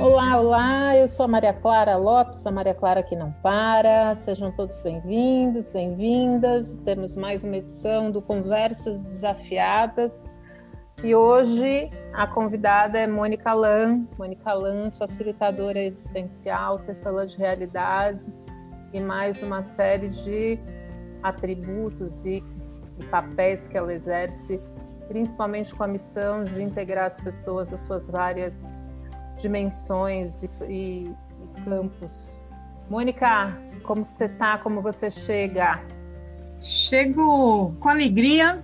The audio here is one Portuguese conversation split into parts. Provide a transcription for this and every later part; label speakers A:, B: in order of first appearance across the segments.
A: Olá, olá, eu sou a Maria Clara Lopes, a Maria Clara que não para. Sejam todos bem-vindos, bem-vindas. Temos mais uma edição do Conversas Desafiadas. E hoje a convidada é Mônica Lan. Mônica Lan, facilitadora existencial, tecelã de realidades e mais uma série de atributos e, e papéis que ela exerce, principalmente com a missão de integrar as pessoas às suas várias dimensões e, e, e campos. Mônica, como você está? Como você chega?
B: Chego com alegria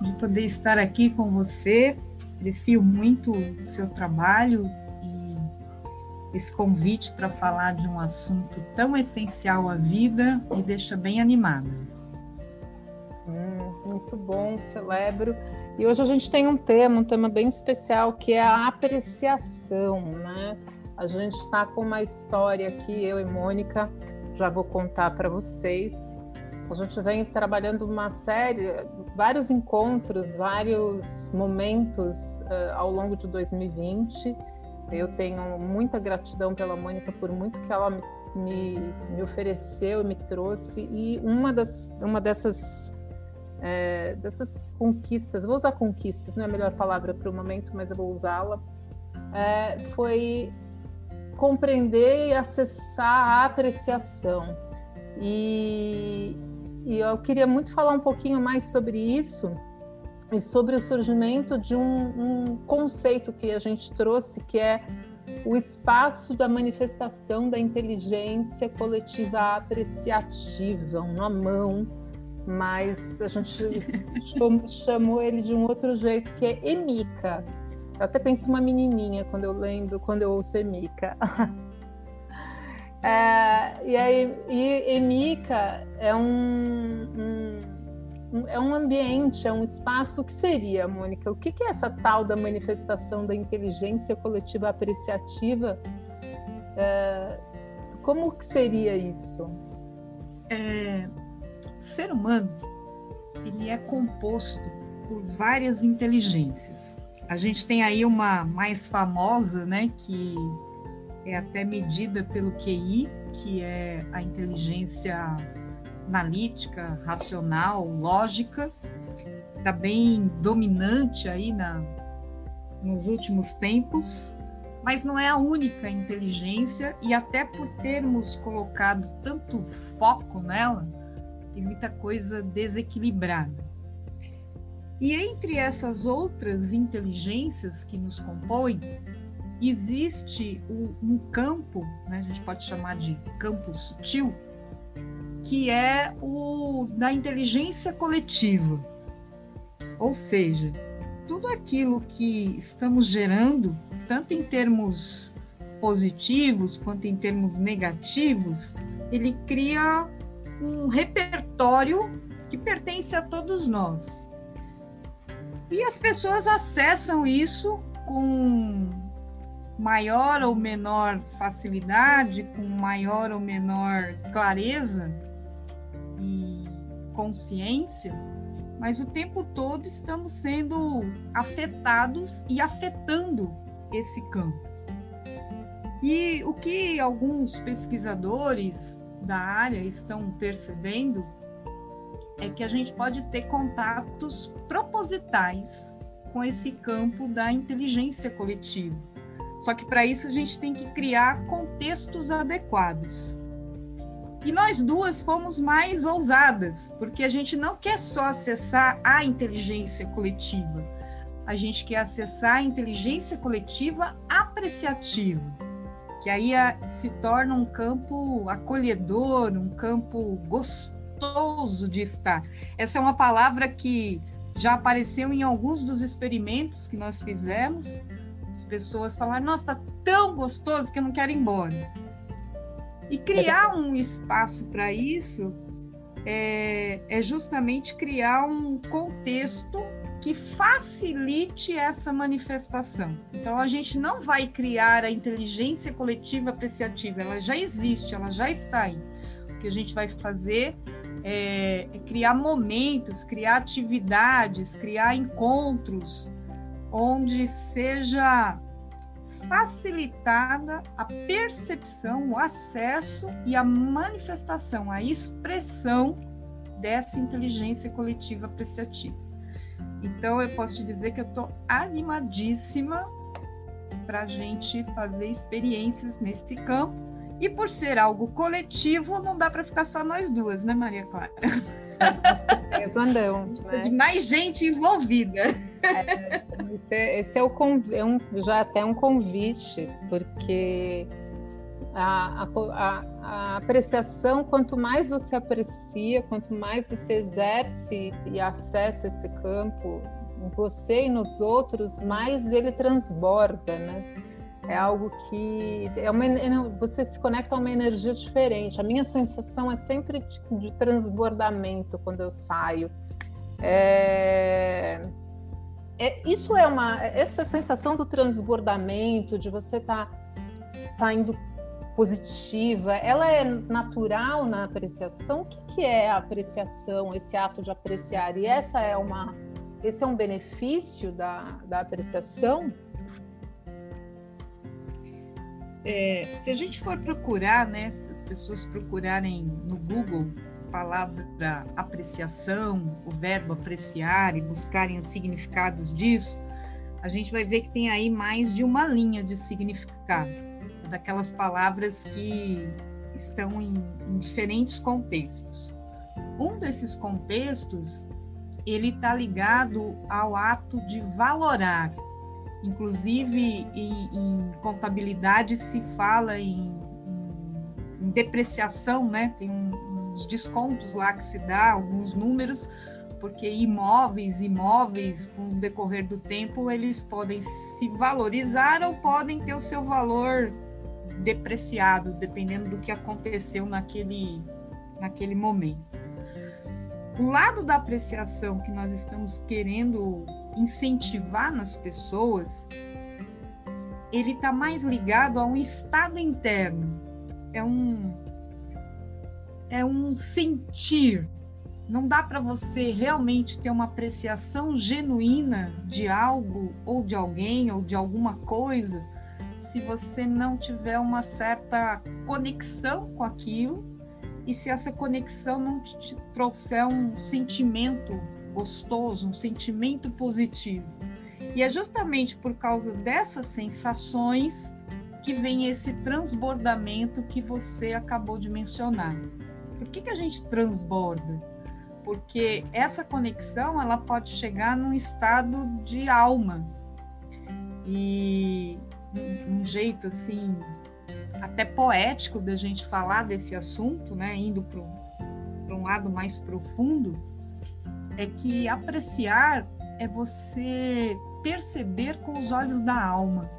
B: de poder estar aqui com você. Aprecio muito o seu trabalho e esse convite para falar de um assunto tão essencial à vida me deixa bem animada.
A: Hum, muito bom, celebro. E hoje a gente tem um tema, um tema bem especial, que é a apreciação, né? A gente está com uma história aqui, eu e Mônica, já vou contar para vocês. A gente vem trabalhando uma série, vários encontros, vários momentos uh, ao longo de 2020. Eu tenho muita gratidão pela Mônica por muito que ela me, me ofereceu, me trouxe. E uma, das, uma dessas é, dessas conquistas, vou usar conquistas, não é a melhor palavra para o momento, mas eu vou usá-la, é, foi compreender e acessar a apreciação. E, e, eu queria muito falar um pouquinho mais sobre isso e sobre o surgimento de um, um conceito que a gente trouxe, que é o espaço da manifestação da inteligência coletiva apreciativa, uma mão mas a gente chamou ele de um outro jeito, que é Emika. Eu até penso uma menininha quando eu lembro, quando eu ouço Emika. é, e aí, e Emika é um, um, é um ambiente, é um espaço. Que seria, Mônica? O que, que é essa tal da manifestação da inteligência coletiva apreciativa? É, como que seria isso?
B: É, ser humano ele é composto por várias inteligências. A gente tem aí uma mais famosa, né, que é até medida pelo QI, que é a inteligência analítica, racional, lógica, está bem dominante aí na, nos últimos tempos, mas não é a única inteligência e até por termos colocado tanto foco nela, muita coisa desequilibrada. E entre essas outras inteligências que nos compõem, existe um campo, né, a gente pode chamar de campo sutil, que é o da inteligência coletiva. Ou seja, tudo aquilo que estamos gerando, tanto em termos positivos quanto em termos negativos, ele cria um repertório que pertence a todos nós. E as pessoas acessam isso com maior ou menor facilidade, com maior ou menor clareza e consciência, mas o tempo todo estamos sendo afetados e afetando esse campo. E o que alguns pesquisadores da área estão percebendo é que a gente pode ter contatos propositais com esse campo da inteligência coletiva. Só que para isso a gente tem que criar contextos adequados. E nós duas fomos mais ousadas, porque a gente não quer só acessar a inteligência coletiva, a gente quer acessar a inteligência coletiva apreciativa que aí se torna um campo acolhedor, um campo gostoso de estar. Essa é uma palavra que já apareceu em alguns dos experimentos que nós fizemos. As pessoas falaram: Nossa, está tão gostoso que eu não quero ir embora. E criar um espaço para isso é, é justamente criar um contexto que facilite essa manifestação. Então, a gente não vai criar a inteligência coletiva apreciativa, ela já existe, ela já está aí. O que a gente vai fazer é, é criar momentos, criar atividades, criar encontros onde seja facilitada a percepção, o acesso e a manifestação, a expressão dessa inteligência coletiva apreciativa. Então, eu posso te dizer que eu estou animadíssima para a gente fazer experiências nesse campo. E por ser algo coletivo, não dá para ficar só nós duas, né, Maria Clara?
A: Com certeza não.
B: Precisa né? de mais gente envolvida.
A: É, esse, é, esse é, o, é um, já até um convite, porque a, a, a, apreciação, quanto mais você aprecia, quanto mais você exerce e acessa esse campo em você e nos outros, mais ele transborda, né? É algo que é uma, você se conecta a uma energia diferente. A minha sensação é sempre de, de transbordamento quando eu saio. É, é, isso é uma essa sensação do transbordamento, de você estar tá saindo positiva, ela é natural na apreciação? O que, que é a apreciação, esse ato de apreciar? E essa é uma, esse é um benefício da, da apreciação?
B: É, se a gente for procurar, né, se as pessoas procurarem no Google a palavra apreciação, o verbo apreciar e buscarem os significados disso, a gente vai ver que tem aí mais de uma linha de significado daquelas palavras que estão em, em diferentes contextos. Um desses contextos ele está ligado ao ato de valorar. Inclusive, em, em contabilidade se fala em, em, depreciação, né? Tem um, uns descontos lá que se dá, alguns números, porque imóveis, imóveis, com o decorrer do tempo, eles podem se valorizar ou podem ter o seu valor depreciado, dependendo do que aconteceu naquele, naquele momento. O lado da apreciação que nós estamos querendo incentivar nas pessoas, ele está mais ligado a um estado interno. É um é um sentir. Não dá para você realmente ter uma apreciação genuína de algo ou de alguém ou de alguma coisa se você não tiver uma certa conexão com aquilo e se essa conexão não te trouxer um sentimento gostoso, um sentimento positivo. E é justamente por causa dessas sensações que vem esse transbordamento que você acabou de mencionar. Por que, que a gente transborda? Porque essa conexão ela pode chegar num estado de alma. E um, jeito assim até poético da gente falar desse assunto, né, indo para um lado mais profundo, é que apreciar é você perceber com os olhos da alma.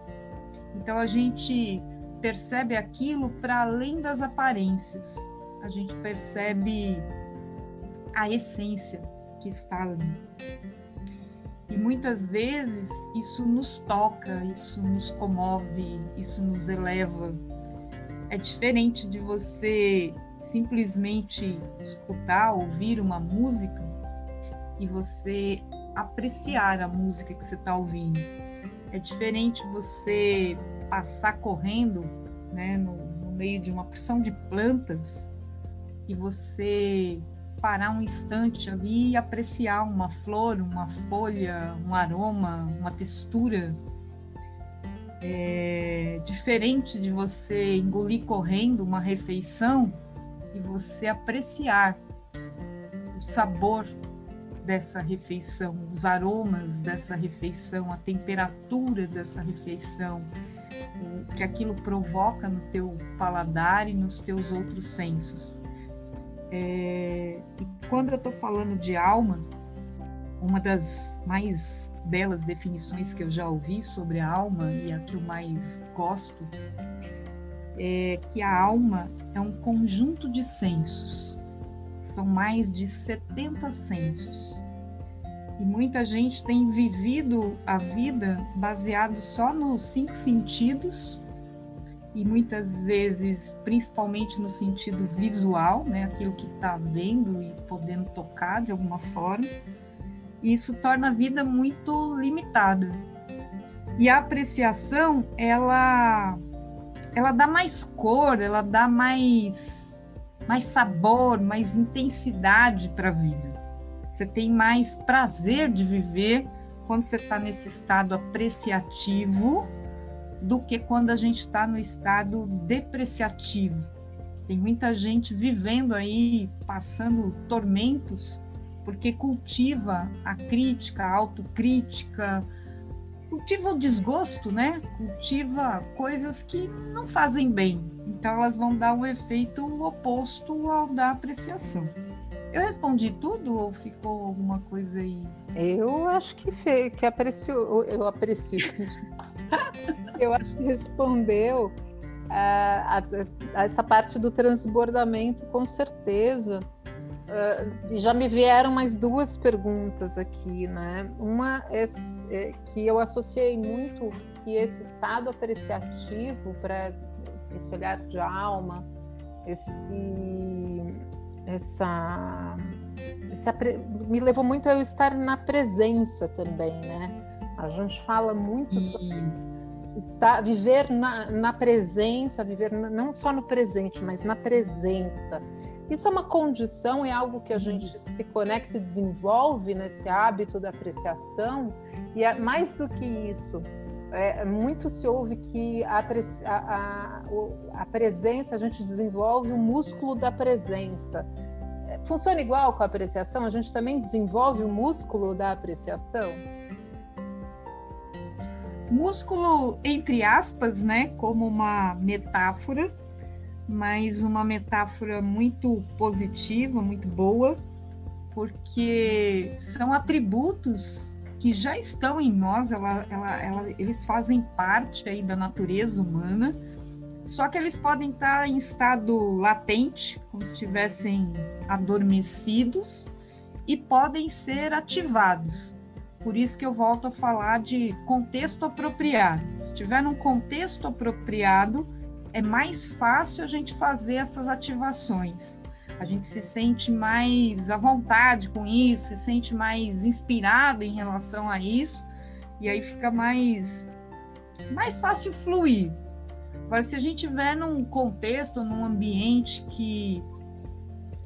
B: Então a gente percebe aquilo para além das aparências. A gente percebe a essência que está ali. E muitas vezes isso nos toca, isso nos comove, isso nos eleva. É diferente de você simplesmente escutar, ouvir uma música e você apreciar a música que você está ouvindo. É diferente você passar correndo né, no, no meio de uma porção de plantas e você parar um instante ali e apreciar uma flor, uma folha, um aroma, uma textura. É diferente de você engolir correndo uma refeição e você apreciar o sabor dessa refeição, os aromas dessa refeição, a temperatura dessa refeição, o que aquilo provoca no teu paladar e nos teus outros sensos. É, e quando eu estou falando de alma, uma das mais belas definições que eu já ouvi sobre a alma e a que eu mais gosto é que a alma é um conjunto de sensos. São mais de 70 sensos. E muita gente tem vivido a vida baseado só nos cinco sentidos e muitas vezes, principalmente no sentido visual, né, aquilo que está vendo e podendo tocar de alguma forma, isso torna a vida muito limitada. E a apreciação, ela ela dá mais cor, ela dá mais mais sabor, mais intensidade para a vida. Você tem mais prazer de viver quando você está nesse estado apreciativo do que quando a gente está no estado depreciativo. Tem muita gente vivendo aí, passando tormentos, porque cultiva a crítica, a autocrítica, cultiva o desgosto, né? Cultiva coisas que não fazem bem. Então elas vão dar um efeito oposto ao da apreciação. Eu respondi tudo ou ficou alguma coisa aí?
A: Eu acho que fez, que apreciou, eu aprecio. eu acho que respondeu uh, a, a essa parte do transbordamento com certeza. Uh, já me vieram mais duas perguntas aqui, né? Uma é, é que eu associei muito que esse estado apreciativo para esse olhar de alma, esse, essa, essa, me levou muito a eu estar na presença também, né? A gente fala muito sobre estar, viver na, na presença, viver não só no presente, mas na presença isso é uma condição, é algo que a gente se conecta e desenvolve nesse hábito da apreciação, e é mais do que isso. É, muito se ouve que a, a, a, a presença, a gente desenvolve o músculo da presença. É, funciona igual com a apreciação? A gente também desenvolve o músculo da apreciação?
B: Músculo, entre aspas, né, como uma metáfora, mas uma metáfora muito positiva, muito boa, porque são atributos que já estão em nós, ela, ela, ela, eles fazem parte aí da natureza humana, só que eles podem estar em estado latente, como se estivessem adormecidos, e podem ser ativados. Por isso que eu volto a falar de contexto apropriado. Se estiver num contexto apropriado, é mais fácil a gente fazer essas ativações. A gente se sente mais à vontade com isso, se sente mais inspirado em relação a isso, e aí fica mais, mais fácil fluir. Agora, se a gente estiver num contexto, num ambiente que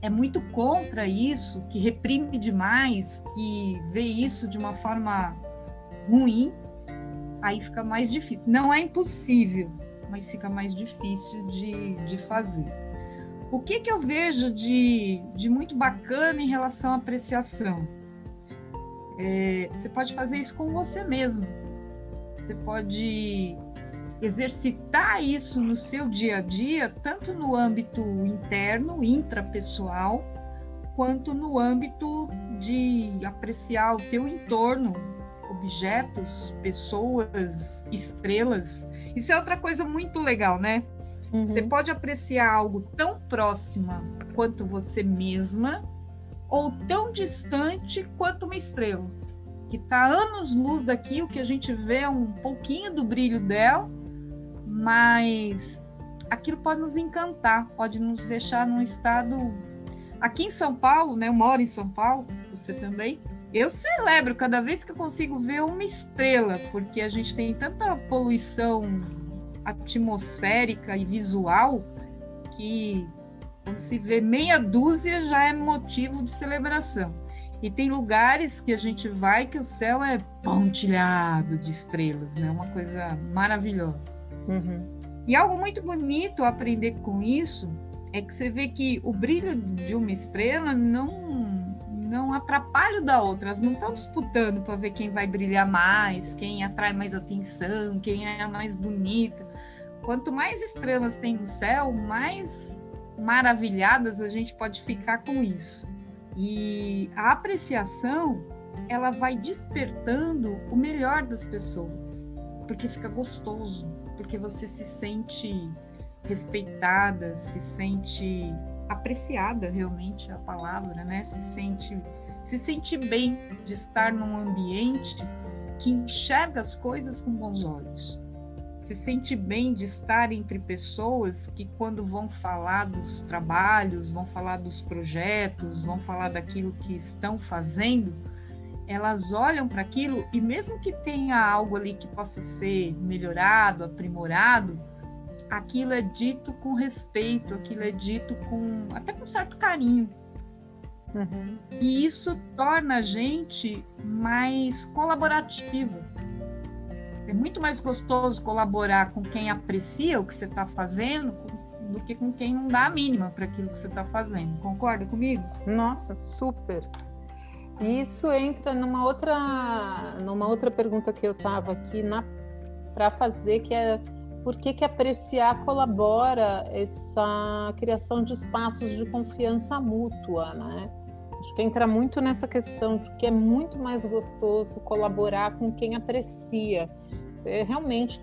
B: é muito contra isso, que reprime demais, que vê isso de uma forma ruim, aí fica mais difícil. Não é impossível, mas fica mais difícil de, de fazer. O que, que eu vejo de, de muito bacana em relação à apreciação? É, você pode fazer isso com você mesmo. Você pode exercitar isso no seu dia a dia, tanto no âmbito interno, intrapessoal, quanto no âmbito de apreciar o teu entorno, objetos, pessoas, estrelas. Isso é outra coisa muito legal, né? Uhum. Você pode apreciar algo tão próxima quanto você mesma ou tão distante quanto uma estrela, que está anos-luz daqui, o que a gente vê é um pouquinho do brilho dela, mas aquilo pode nos encantar, pode nos deixar num estado. Aqui em São Paulo, né? Eu moro em São Paulo, você também. Eu celebro cada vez que eu consigo ver uma estrela, porque a gente tem tanta poluição atmosférica e visual que quando se vê meia dúzia já é motivo de celebração. E tem lugares que a gente vai que o céu é pontilhado de estrelas, né? Uma coisa maravilhosa. Uhum. E algo muito bonito aprender com isso é que você vê que o brilho de uma estrela não não atrapalha o da outra. Elas não estão disputando para ver quem vai brilhar mais, quem atrai mais atenção, quem é a mais bonita. Quanto mais estrelas tem no céu, mais maravilhadas a gente pode ficar com isso. E a apreciação, ela vai despertando o melhor das pessoas, porque fica gostoso, porque você se sente respeitada, se sente apreciada realmente a palavra, né? Se sente se sente bem de estar num ambiente que enxerga as coisas com bons olhos. Se sente bem de estar entre pessoas que quando vão falar dos trabalhos, vão falar dos projetos, vão falar daquilo que estão fazendo, elas olham para aquilo e mesmo que tenha algo ali que possa ser melhorado, aprimorado, aquilo é dito com respeito, aquilo é dito com até com certo carinho. Uhum. E isso torna a gente mais colaborativo. É muito mais gostoso colaborar com quem aprecia o que você está fazendo do que com quem não dá a mínima para aquilo que você está fazendo. Concorda comigo?
A: Nossa, super. Isso entra numa outra, numa outra pergunta que eu estava aqui para fazer, que é por que, que apreciar colabora essa criação de espaços de confiança mútua, né? Acho que entra muito nessa questão de que é muito mais gostoso colaborar com quem aprecia. É, realmente,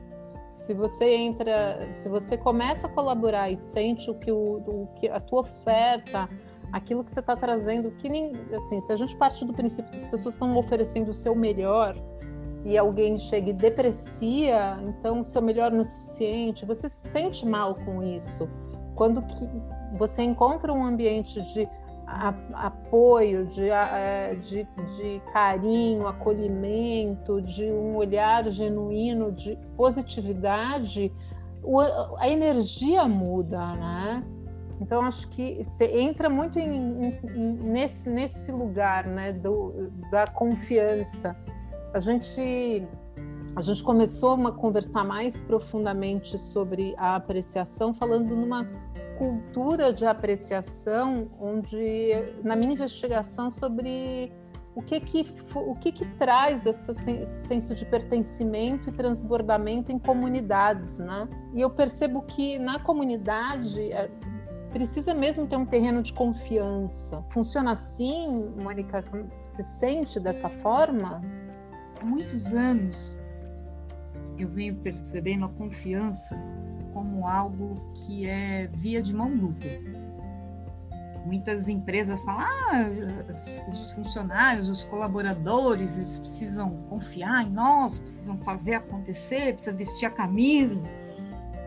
A: se você entra, se você começa a colaborar e sente o que, o, o que a tua oferta aquilo que você está trazendo, que nem assim, se a gente parte do princípio que as pessoas estão oferecendo o seu melhor e alguém chega e deprecia, então o seu melhor não é suficiente, você se sente mal com isso. Quando que você encontra um ambiente de a, apoio, de, a, de, de carinho, acolhimento, de um olhar genuíno, de positividade, a energia muda, né? Então, acho que te, entra muito em, em, nesse, nesse lugar né, do, da confiança. A gente, a gente começou a conversar mais profundamente sobre a apreciação, falando numa cultura de apreciação, onde, na minha investigação sobre o que que, o que, que traz esse senso de pertencimento e transbordamento em comunidades, né? E eu percebo que na comunidade é, precisa mesmo ter um terreno de confiança. Funciona assim, Mônica? Você sente dessa forma?
B: Há muitos anos eu venho percebendo a confiança como algo que é via de mão dupla. Muitas empresas falam, ah, os funcionários, os colaboradores, eles precisam confiar em nós, precisam fazer acontecer, precisam vestir a camisa.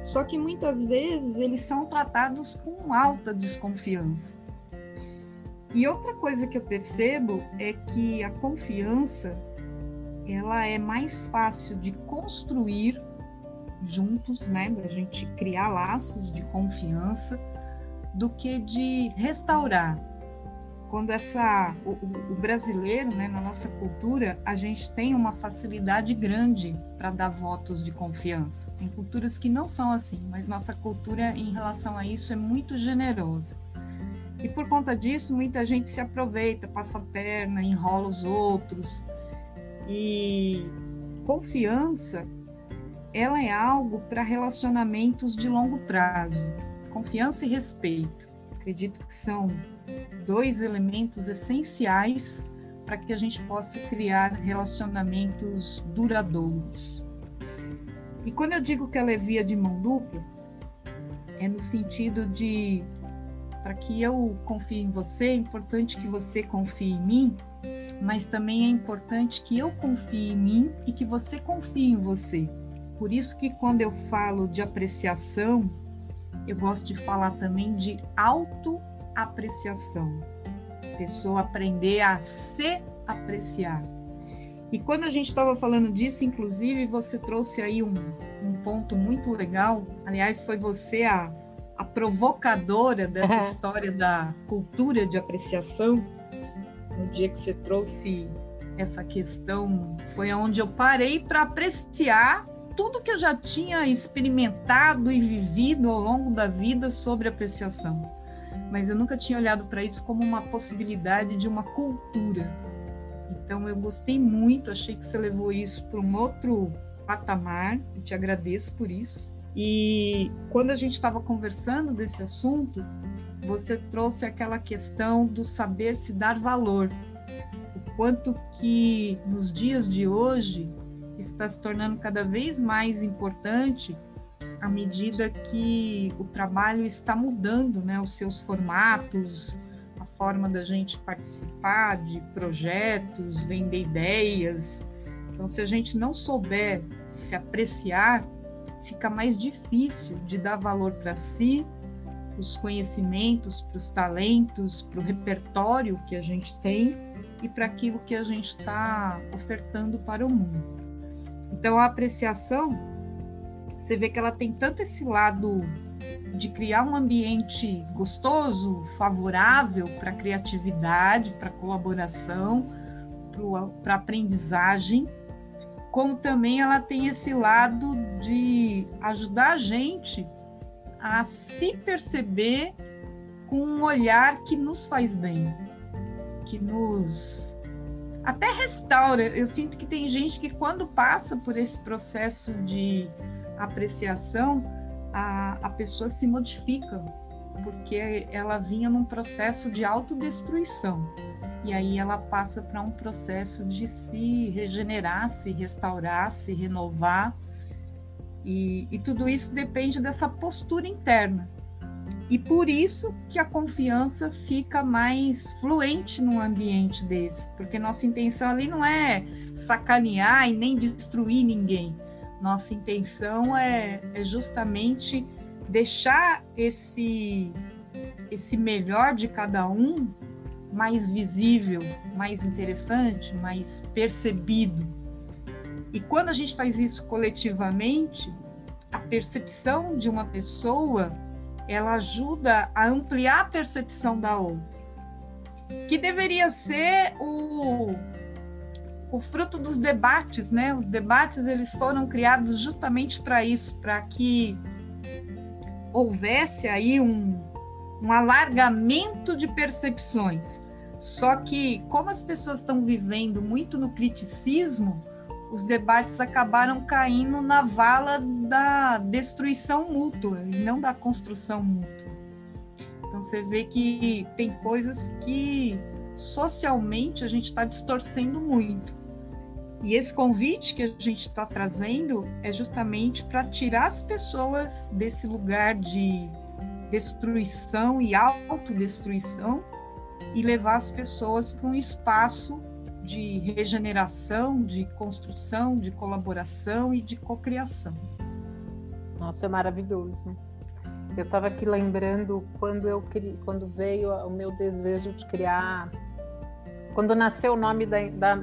B: Só que muitas vezes eles são tratados com alta desconfiança. E outra coisa que eu percebo é que a confiança ela é mais fácil de construir juntos, né, da gente criar laços de confiança, do que de restaurar quando essa o, o, brasileiro, né, na nossa cultura, a gente tem uma facilidade grande para dar votos de confiança. Tem culturas que não são assim, mas nossa cultura em relação a isso é muito generosa. E por conta disso, muita gente se aproveita, passa a perna, enrola os outros. E confiança, ela é algo para relacionamentos de longo prazo. Confiança e respeito. Acredito que são dois elementos essenciais para que a gente possa criar relacionamentos duradouros. E quando eu digo que ela é via de mão dupla, é no sentido de para que eu confie em você, é importante que você confie em mim, mas também é importante que eu confie em mim e que você confie em você. Por isso que quando eu falo de apreciação, eu gosto de falar também de auto apreciação. A pessoa aprender a se apreciar. E quando a gente estava falando disso, inclusive, você trouxe aí um, um ponto muito legal. Aliás, foi você a, a provocadora dessa história da cultura de apreciação. No dia que você trouxe essa questão, foi onde eu parei para apreciar tudo que eu já tinha experimentado e vivido ao longo da vida sobre apreciação mas eu nunca tinha olhado para isso como uma possibilidade de uma cultura. Então eu gostei muito, achei que você levou isso para um outro patamar e te agradeço por isso. E quando a gente estava conversando desse assunto, você trouxe aquela questão do saber se dar valor. O quanto que nos dias de hoje está se tornando cada vez mais importante à medida que o trabalho está mudando, né, os seus formatos, a forma da gente participar de projetos, vender ideias. Então, se a gente não souber se apreciar, fica mais difícil de dar valor para si, para os conhecimentos, para os talentos, para o repertório que a gente tem e para aquilo que a gente está ofertando para o mundo. Então, a apreciação, você vê que ela tem tanto esse lado de criar um ambiente gostoso, favorável para criatividade, para colaboração, para aprendizagem, como também ela tem esse lado de ajudar a gente a se perceber com um olhar que nos faz bem, que nos até restaura. Eu sinto que tem gente que quando passa por esse processo de apreciação, a, a pessoa se modifica, porque ela vinha num processo de autodestruição. E aí ela passa para um processo de se regenerar, se restaurar, se renovar. E, e tudo isso depende dessa postura interna. E por isso que a confiança fica mais fluente num ambiente desse, porque nossa intenção ali não é sacanear e nem destruir ninguém. Nossa intenção é, é justamente deixar esse esse melhor de cada um mais visível, mais interessante, mais percebido. E quando a gente faz isso coletivamente, a percepção de uma pessoa, ela ajuda a ampliar a percepção da outra. Que deveria ser o o fruto dos debates, né? Os debates eles foram criados justamente para isso, para que houvesse aí um, um alargamento de percepções. Só que como as pessoas estão vivendo muito no criticismo, os debates acabaram caindo na vala da destruição mútua e não da construção mútua. Então você vê que tem coisas que socialmente a gente está distorcendo muito. E esse convite que a gente está trazendo é justamente para tirar as pessoas desse lugar de destruição e autodestruição e levar as pessoas para um espaço de regeneração, de construção, de colaboração e de cocriação.
A: Nossa, é maravilhoso. Eu estava aqui lembrando quando eu quando veio o meu desejo de criar, quando nasceu o nome da, da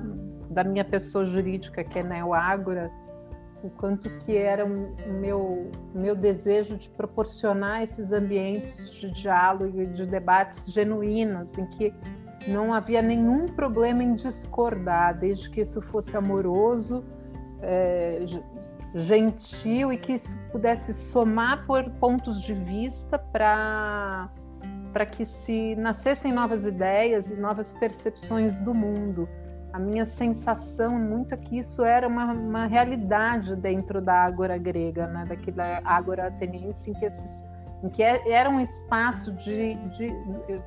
A: da minha pessoa jurídica, que é Neoágora, o quanto que era o meu, meu desejo de proporcionar esses ambientes de diálogo e de debates genuínos, em que não havia nenhum problema em discordar, desde que isso fosse amoroso, é, gentil e que isso pudesse somar por pontos de vista para para que se nascessem novas ideias e novas percepções do mundo a minha sensação muito é que isso era uma, uma realidade dentro da ágora grega, né? daquela ágora ateniense, em que, esses, em que é, era um espaço de, de,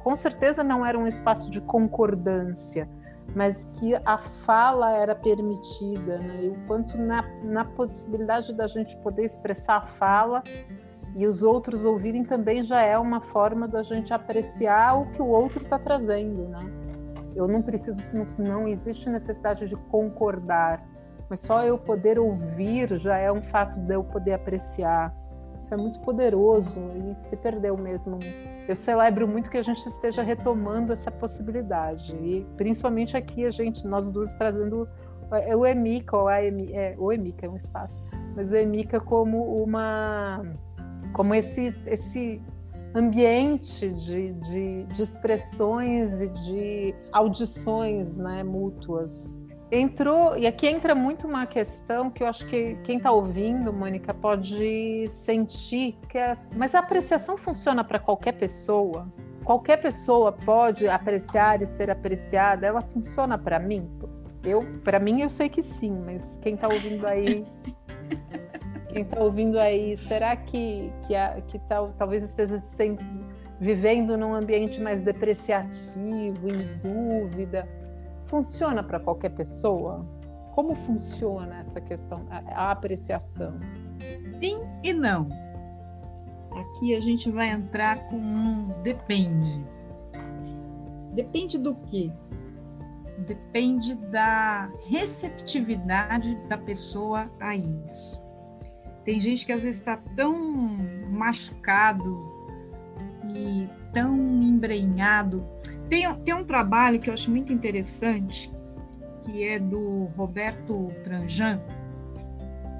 A: com certeza não era um espaço de concordância, mas que a fala era permitida, né? e o quanto na, na possibilidade da gente poder expressar a fala e os outros ouvirem também já é uma forma da gente apreciar o que o outro está trazendo, né? Eu não preciso, não existe necessidade de concordar, mas só eu poder ouvir já é um fato de eu poder apreciar. Isso é muito poderoso e se perdeu mesmo. Eu celebro muito que a gente esteja retomando essa possibilidade e principalmente aqui a gente, nós duas trazendo é, o Emica, é, o Emica é um espaço, mas o Emica como uma, como esse esse ambiente de, de, de expressões e de audições né, mútuas. Entrou, e aqui entra muito uma questão que eu acho que quem está ouvindo, Mônica, pode sentir, que é, mas a apreciação funciona para qualquer pessoa? Qualquer pessoa pode apreciar e ser apreciada? Ela funciona para mim? Eu, para mim, eu sei que sim, mas quem está ouvindo aí quem está ouvindo aí, será que, que, a, que tal, talvez esteja sempre vivendo num ambiente mais depreciativo, em dúvida? Funciona para qualquer pessoa? Como funciona essa questão, a, a apreciação?
B: Sim e não. Aqui a gente vai entrar com um depende. Depende do quê? Depende da receptividade da pessoa a isso. Tem gente que às vezes está tão machucado e tão embrenhado Tem, tem um trabalho que eu acho muito interessante, que é do Roberto Tranjan,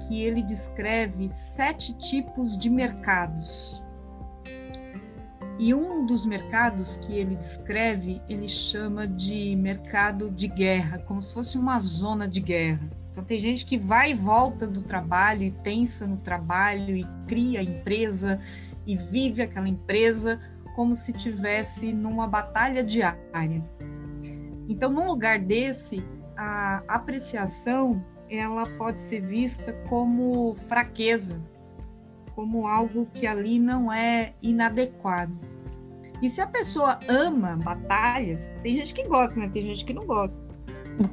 B: que ele descreve sete tipos de mercados. E um dos mercados que ele descreve, ele chama de mercado de guerra, como se fosse uma zona de guerra. Então tem gente que vai e volta do trabalho e pensa no trabalho e cria a empresa e vive aquela empresa como se tivesse numa batalha diária. Então, num lugar desse, a apreciação ela pode ser vista como fraqueza, como algo que ali não é inadequado. E se a pessoa ama batalhas, tem gente que gosta, né? Tem gente que não gosta.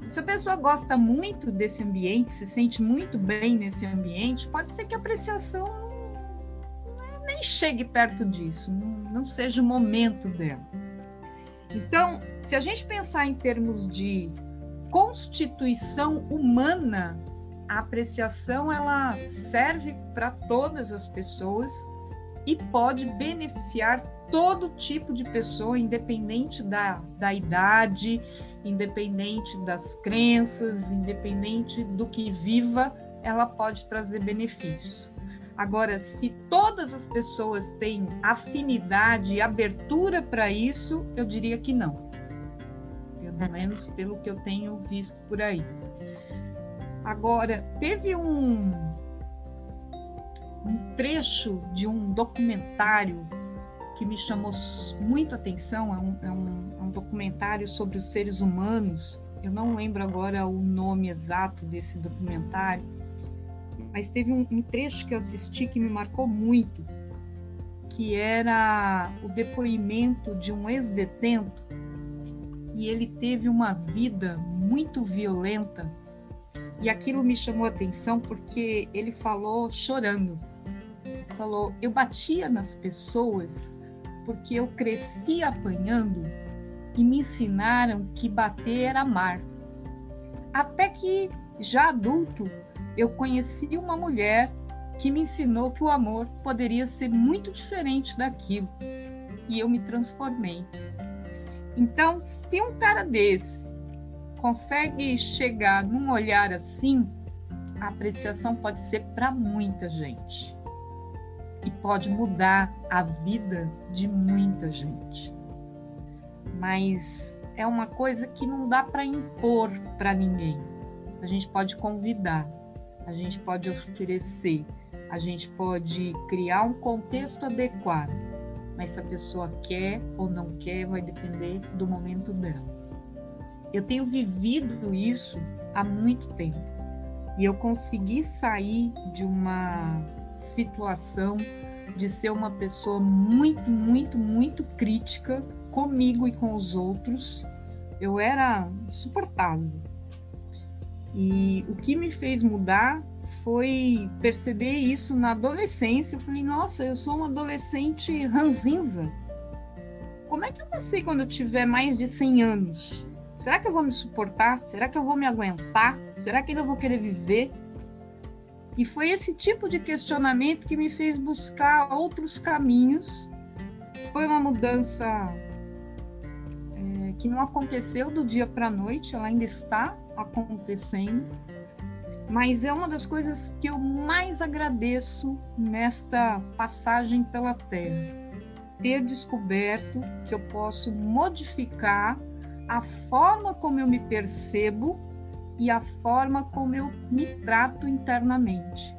B: Se a pessoa gosta muito desse ambiente, se sente muito bem nesse ambiente, pode ser que a apreciação nem chegue perto disso, não, não seja o momento dela. Então, se a gente pensar em termos de constituição humana, a apreciação ela serve para todas as pessoas e pode beneficiar todo tipo de pessoa, independente da, da idade, independente das crenças, independente do que viva, ela pode trazer benefícios. Agora, se todas as pessoas têm afinidade e abertura para isso, eu diria que não. Pelo menos pelo que eu tenho visto por aí. Agora, teve um, um trecho de um documentário que me chamou muito atenção. É um, é, um, um documentário sobre os seres humanos. Eu não lembro agora o nome exato desse documentário, mas teve um, um trecho que eu assisti que me marcou muito, que era o depoimento de um ex-detento que ele teve uma vida muito violenta e aquilo me chamou a atenção porque ele falou chorando. Falou: "Eu batia nas pessoas porque eu cresci apanhando e me ensinaram que bater era amar. Até que já adulto, eu conheci uma mulher que me ensinou que o amor poderia ser muito diferente daquilo e eu me transformei. Então, se um cara desse consegue chegar num olhar assim, a apreciação pode ser para muita gente e pode mudar a vida de muita gente. Mas é uma coisa que não dá para impor para ninguém. A gente pode convidar, a gente pode oferecer, a gente pode criar um contexto adequado. Mas se a pessoa quer ou não quer, vai depender do momento dela. Eu tenho vivido isso há muito tempo e eu consegui sair de uma situação de ser uma pessoa muito, muito, muito crítica comigo e com os outros. Eu era insuportável. E o que me fez mudar foi perceber isso na adolescência. Eu falei, nossa, eu sou uma adolescente ranzinza. Como é que eu vou ser quando eu tiver mais de 100 anos? Será que eu vou me suportar? Será que eu vou me aguentar? Será que ainda vou querer viver? E foi esse tipo de questionamento que me fez buscar outros caminhos. Foi uma mudança que não aconteceu do dia para a noite, ela ainda está acontecendo. Mas é uma das coisas que eu mais agradeço nesta passagem pela Terra. Ter descoberto que eu posso modificar a forma como eu me percebo e a forma como eu me trato internamente.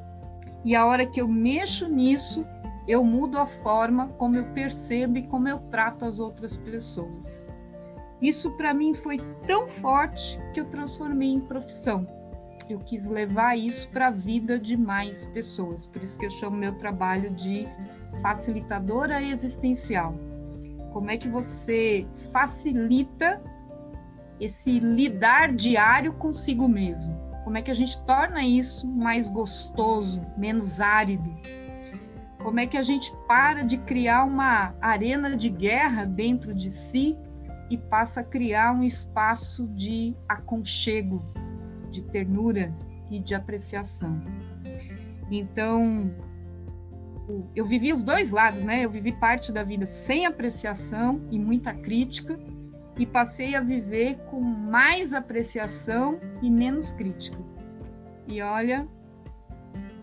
B: E a hora que eu mexo nisso, eu mudo a forma como eu percebo e como eu trato as outras pessoas. Isso para mim foi tão forte que eu transformei em profissão. Eu quis levar isso para a vida de mais pessoas. Por isso que eu chamo meu trabalho de facilitadora existencial. Como é que você facilita esse lidar diário consigo mesmo. Como é que a gente torna isso mais gostoso, menos árido? Como é que a gente para de criar uma arena de guerra dentro de si e passa a criar um espaço de aconchego, de ternura e de apreciação? Então, eu vivi os dois lados, né? Eu vivi parte da vida sem apreciação e muita crítica, e passei a viver com mais apreciação e menos crítica. E olha,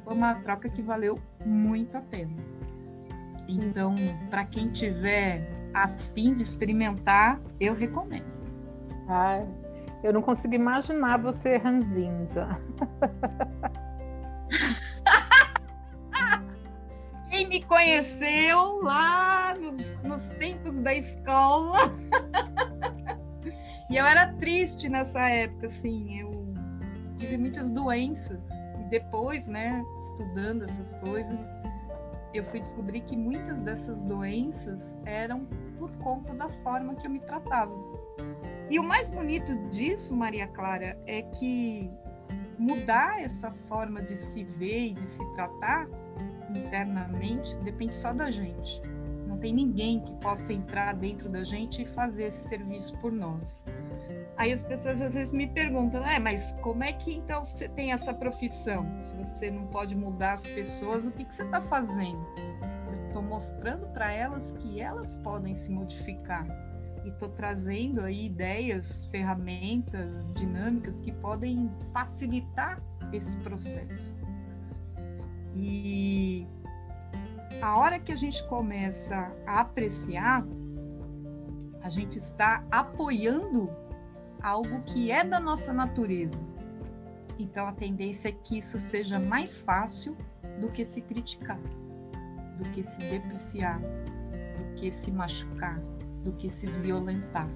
B: foi uma troca que valeu muito a pena. Então, para quem tiver a fim de experimentar, eu recomendo.
A: Ai, eu não consigo imaginar você ranzinza.
B: Quem me conheceu lá nos, nos tempos da escola. e eu era triste nessa época, assim, eu tive muitas doenças. E depois, né, estudando essas coisas, eu fui descobrir que muitas dessas doenças eram por conta da forma que eu me tratava. E o mais bonito disso, Maria Clara, é que mudar essa forma de se ver e de se tratar internamente depende só da gente. Não tem ninguém que possa entrar dentro da gente e fazer esse serviço por nós. Aí as pessoas às vezes me perguntam, é, mas como é que então você tem essa profissão? Se você não pode mudar as pessoas, o que, que você está fazendo? Eu estou mostrando para elas que elas podem se modificar e estou trazendo aí ideias, ferramentas, dinâmicas que podem facilitar esse processo. E a hora que a gente começa a apreciar, a gente está apoiando algo que é da nossa natureza. Então a tendência é que isso seja mais fácil do que se criticar, do que se depreciar, do que se machucar, do que se violentar.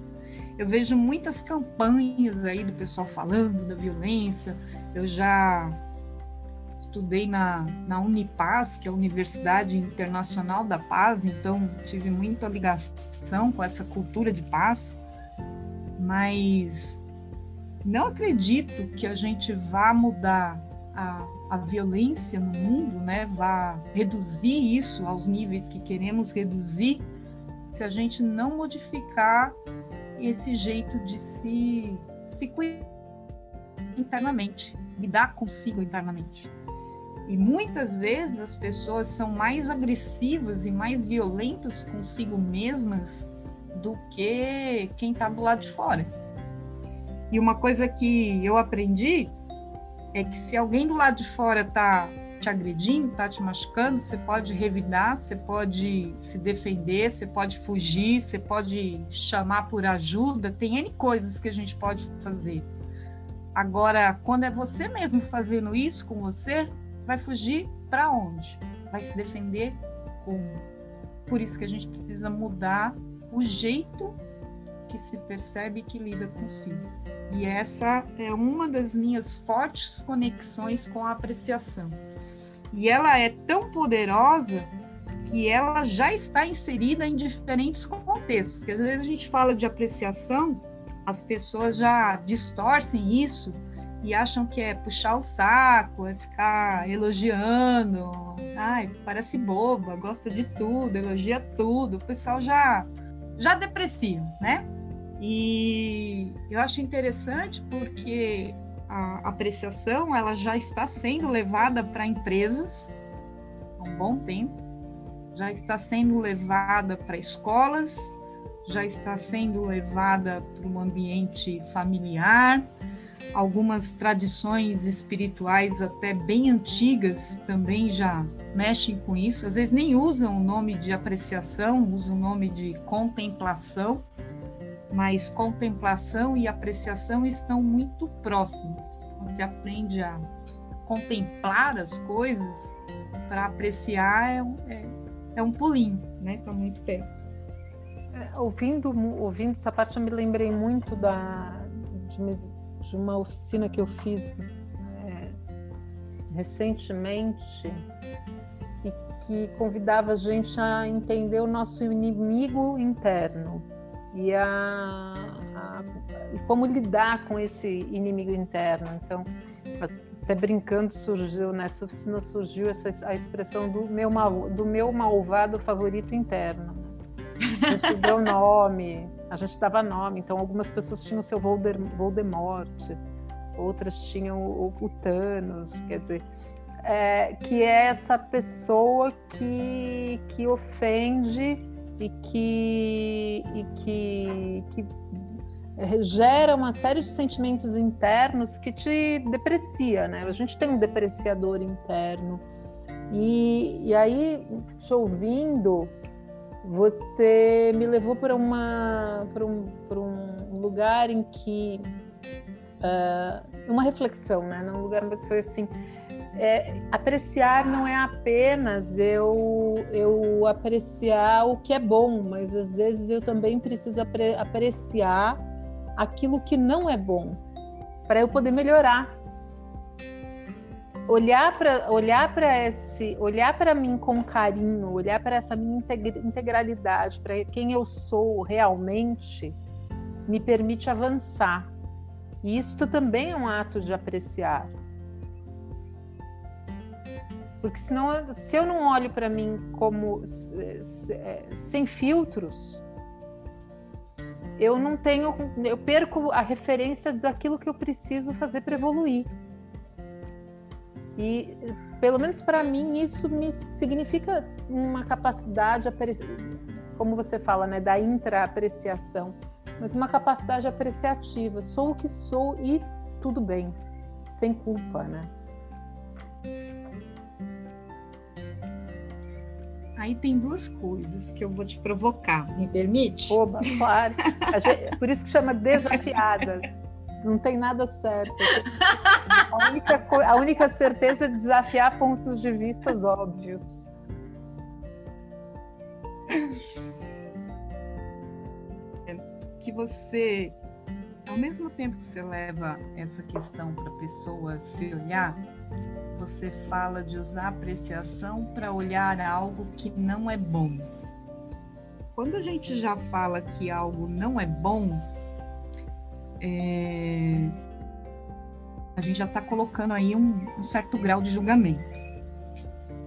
B: Eu vejo muitas campanhas aí do pessoal falando da violência. Eu já estudei na, na Unipaz, que é a Universidade Internacional da Paz, então tive muita ligação com essa cultura de paz, mas não acredito que a gente vá mudar a, a violência no mundo, né? vá reduzir isso aos níveis que queremos reduzir se a gente não modificar esse jeito de se, se cuidar internamente, lidar consigo internamente. E muitas vezes as pessoas são mais agressivas e mais violentas consigo mesmas do que quem está do lado de fora. E uma coisa que eu aprendi é que se alguém do lado de fora está te agredindo, está te machucando, você pode revidar, você pode se defender, você pode fugir, você pode chamar por ajuda, tem N coisas que a gente pode fazer. Agora, quando é você mesmo fazendo isso com você, você vai fugir para onde? Vai se defender como? Por isso que a gente precisa mudar o jeito que se percebe que lida consigo. E essa é uma das minhas fortes conexões com a apreciação. E ela é tão poderosa que ela já está inserida em diferentes contextos. Porque às vezes a gente fala de apreciação, as pessoas já distorcem isso e acham que é puxar o saco, é ficar elogiando. Ai, parece boba, gosta de tudo, elogia tudo. O pessoal já já deprecia, né? E eu acho interessante porque a apreciação ela já está sendo levada para empresas há um bom tempo, já está sendo levada para escolas, já está sendo levada para um ambiente familiar. Algumas tradições espirituais, até bem antigas, também já mexem com isso. Às vezes nem usam o nome de apreciação, usam o nome de contemplação mas contemplação e apreciação estão muito próximas. Você aprende a contemplar as coisas para apreciar é, é, é, um pulinho, né? Está muito perto.
A: É, ouvindo, ouvindo essa parte, eu me lembrei muito da, de, de uma oficina que eu fiz é, recentemente que convidava a gente a entender o nosso inimigo interno e, a, a, e como lidar com esse inimigo interno. Então, até brincando surgiu nessa oficina surgiu essa a expressão do meu mal, do meu malvado favorito interno. A gente deu nome, a gente dava nome. Então, algumas pessoas tinham o seu Voldemort, outras tinham o, o Thanos, quer dizer. É, que é essa pessoa que, que ofende e que, e que, que gera uma série de sentimentos internos que te deprecia, né? A gente tem um depreciador interno. E, e aí, te ouvindo, você me levou para uma para um, um lugar em que uh, uma reflexão, né? Num lugar onde você foi assim, é, apreciar não é apenas eu eu apreciar o que é bom, mas às vezes eu também preciso apre apreciar aquilo que não é bom para eu poder melhorar. Olhar para olhar para esse olhar para mim com carinho olhar para essa minha integralidade para quem eu sou realmente me permite avançar. E isso também é um ato de apreciar porque senão se eu não olho para mim como é, sem filtros eu não tenho eu perco a referência daquilo que eu preciso fazer para evoluir e, pelo menos para mim, isso me significa uma capacidade, como você fala, né, da intra-apreciação, mas uma capacidade apreciativa. Sou o que sou e tudo bem, sem culpa, né?
B: Aí tem duas coisas que eu vou te provocar, me permite?
A: Oba, claro. Por isso que chama desafiadas. Não tem nada certo. A única, a única certeza é desafiar pontos de vistas óbvios.
B: Que você, ao mesmo tempo que você leva essa questão para a pessoa se olhar, você fala de usar apreciação para olhar algo que não é bom. Quando a gente já fala que algo não é bom, é, a gente já está colocando aí um, um certo grau de julgamento.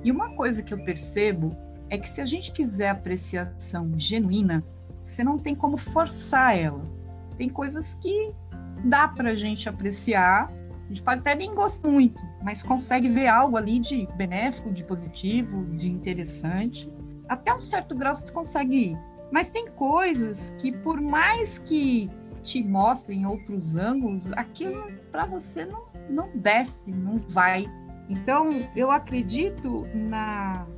B: E uma coisa que eu percebo é que se a gente quiser apreciação genuína, você não tem como forçar ela. Tem coisas que dá para a gente apreciar, a gente pode até nem gostar muito, mas consegue ver algo ali de benéfico, de positivo, de interessante. Até um certo grau você consegue ir. Mas tem coisas que, por mais que te mostra em outros ângulos, aquilo para você não, não desce, não vai. Então, eu acredito na,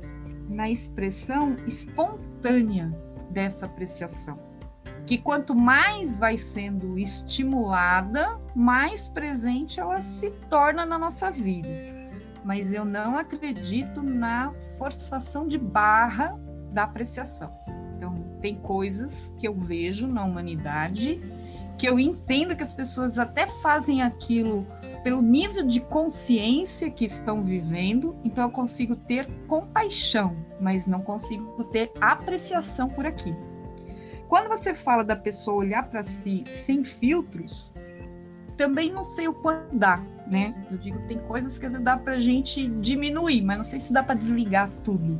B: na expressão espontânea dessa apreciação. Que quanto mais vai sendo estimulada, mais presente ela se torna na nossa vida. Mas eu não acredito na forçação de barra da apreciação. Então, tem coisas que eu vejo na humanidade que eu entendo que as pessoas até fazem aquilo pelo nível de consciência que estão vivendo, então eu consigo ter compaixão, mas não consigo ter apreciação por aquilo. Quando você fala da pessoa olhar para si sem filtros, também não sei o quanto dá, né? Eu digo, tem coisas que às vezes dá para a gente diminuir, mas não sei se dá para desligar tudo.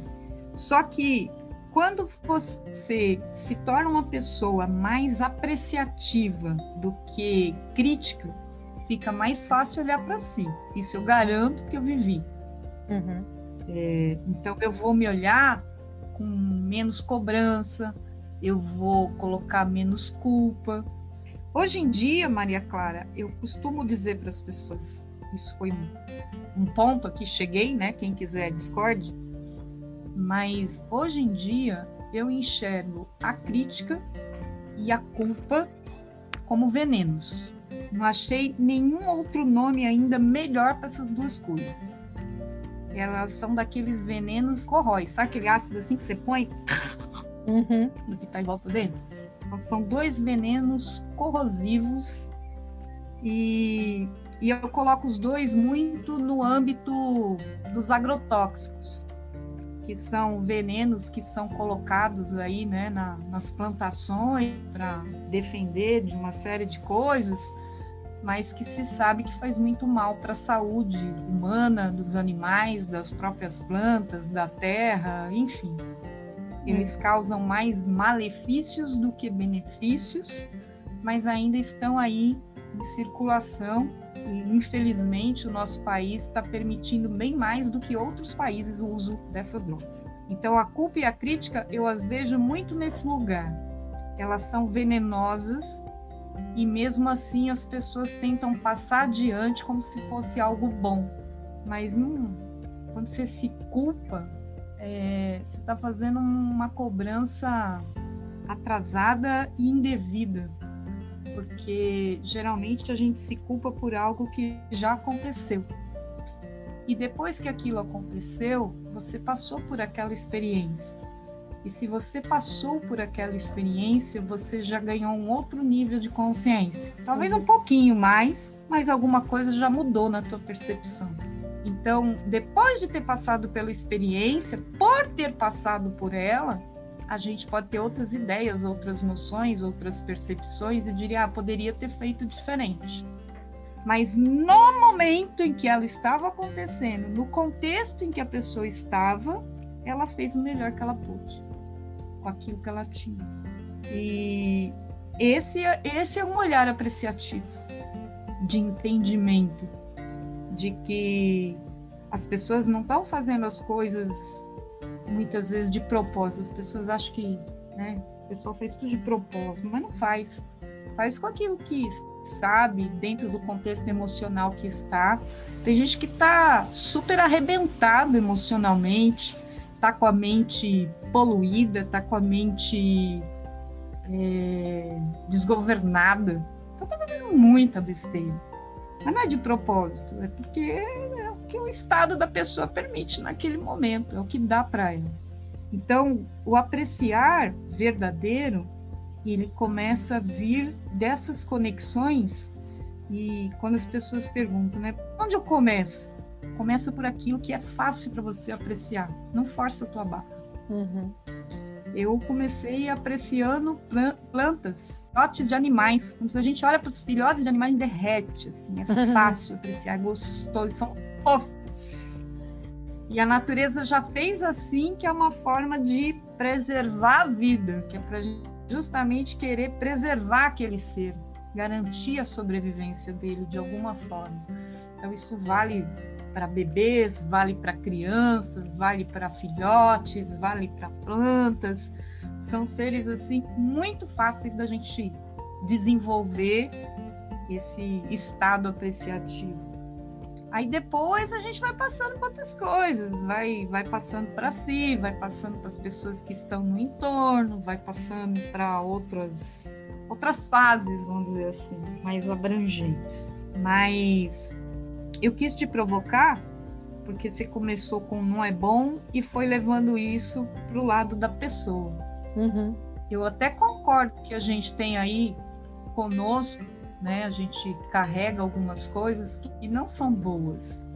B: Só que quando você se torna uma pessoa mais apreciativa do que crítica, fica mais fácil olhar para si. Isso eu garanto que eu vivi. Uhum. É, então eu vou me olhar com menos cobrança, eu vou colocar menos culpa. Hoje em dia, Maria Clara, eu costumo dizer para as pessoas, isso foi um, ponto aqui, cheguei, né? Quem quiser discorde mas hoje em dia eu enxergo a crítica e a culpa como venenos. Não achei nenhum outro nome ainda melhor para essas duas coisas. Elas são daqueles venenos corrói, sabe aquele ácido assim que você põe uhum. no que está em volta dele? Então, são dois venenos corrosivos e, e eu coloco os dois muito no âmbito dos agrotóxicos que são venenos que são colocados aí né, na, nas plantações para defender de uma série de coisas, mas que se sabe que faz muito mal para a saúde humana, dos animais, das próprias plantas, da terra, enfim. Eles hum. causam mais malefícios do que benefícios, mas ainda estão aí em circulação e, infelizmente, o nosso país está permitindo bem mais do que outros países o uso dessas drogas. Então, a culpa e a crítica eu as vejo muito nesse lugar. Elas são venenosas e mesmo assim as pessoas tentam passar adiante como se fosse algo bom. Mas não, quando você se culpa, é, você está fazendo uma cobrança atrasada e indevida, porque geralmente a gente se culpa por algo que já aconteceu. E depois que aquilo aconteceu, você passou por aquela experiência. E se você passou por aquela experiência, você já ganhou um outro nível de consciência. Talvez um pouquinho mais, mas alguma coisa já mudou na tua percepção. Então, depois de ter passado pela experiência, por ter passado por ela, a gente pode ter outras ideias, outras noções, outras percepções e diria, ah, poderia ter feito diferente. Mas no momento em que ela estava acontecendo, no contexto em que a pessoa estava, ela fez o melhor que ela pôde com aquilo que ela tinha. E esse, esse é um olhar apreciativo, de entendimento, de que as pessoas não estão fazendo as coisas muitas vezes de propósito. As pessoas acham que né, o pessoal fez tudo de propósito, mas não faz. Faz com aquilo que sabe, dentro do contexto emocional que está. Tem gente que está super arrebentado emocionalmente, está com a mente poluída, está com a mente é, desgovernada. Então tá fazendo muita besteira. Mas não é de propósito, é porque é o que o estado da pessoa permite naquele momento, é o que dá para ela. Então, o apreciar verdadeiro, ele começa a vir dessas conexões e quando as pessoas perguntam, né, onde eu começo? Começa por aquilo que é fácil para você apreciar. Não força a tua barra. Uhum. Eu comecei apreciando plantas, filhotes de animais. Quando a gente olha para os filhotes de animais, derrete. Assim, é fácil apreciar, é gostoso, são fofos. E a natureza já fez assim, que é uma forma de preservar a vida, que é para justamente querer preservar aquele ser, garantir a sobrevivência dele de alguma forma. Então, isso vale para bebês, vale para crianças, vale para filhotes, vale para plantas. São seres assim muito fáceis da gente desenvolver esse estado apreciativo. Aí depois a gente vai passando para outras coisas, vai, vai passando para si, vai passando para as pessoas que estão no entorno, vai passando para outras outras fases, vamos dizer assim, mais abrangentes. Mas eu quis te provocar porque você começou com não é bom e foi levando isso para o lado da pessoa. Uhum. Eu até concordo que a gente tem aí conosco, né? A gente carrega algumas coisas que não são boas,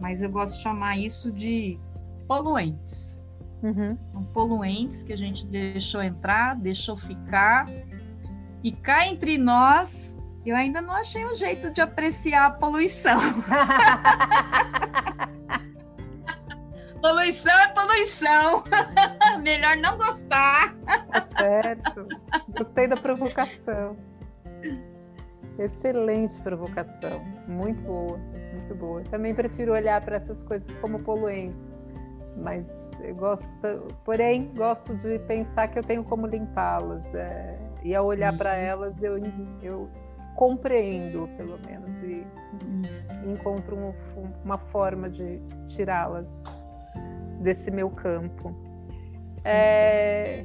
B: mas eu gosto de chamar isso de poluentes. Uhum. São poluentes que a gente deixou entrar, deixou ficar e cá entre nós eu ainda não achei um jeito de apreciar a poluição. poluição é poluição. Melhor não gostar.
A: Tá certo. Gostei da provocação. Excelente provocação. Muito boa, muito boa. Também prefiro olhar para essas coisas como poluentes. Mas eu gosto, porém, gosto de pensar que eu tenho como limpá-las. É, e ao olhar para elas, eu, eu compreendo, pelo menos, e, encontro um, uma forma de tirá-las desse meu campo. É,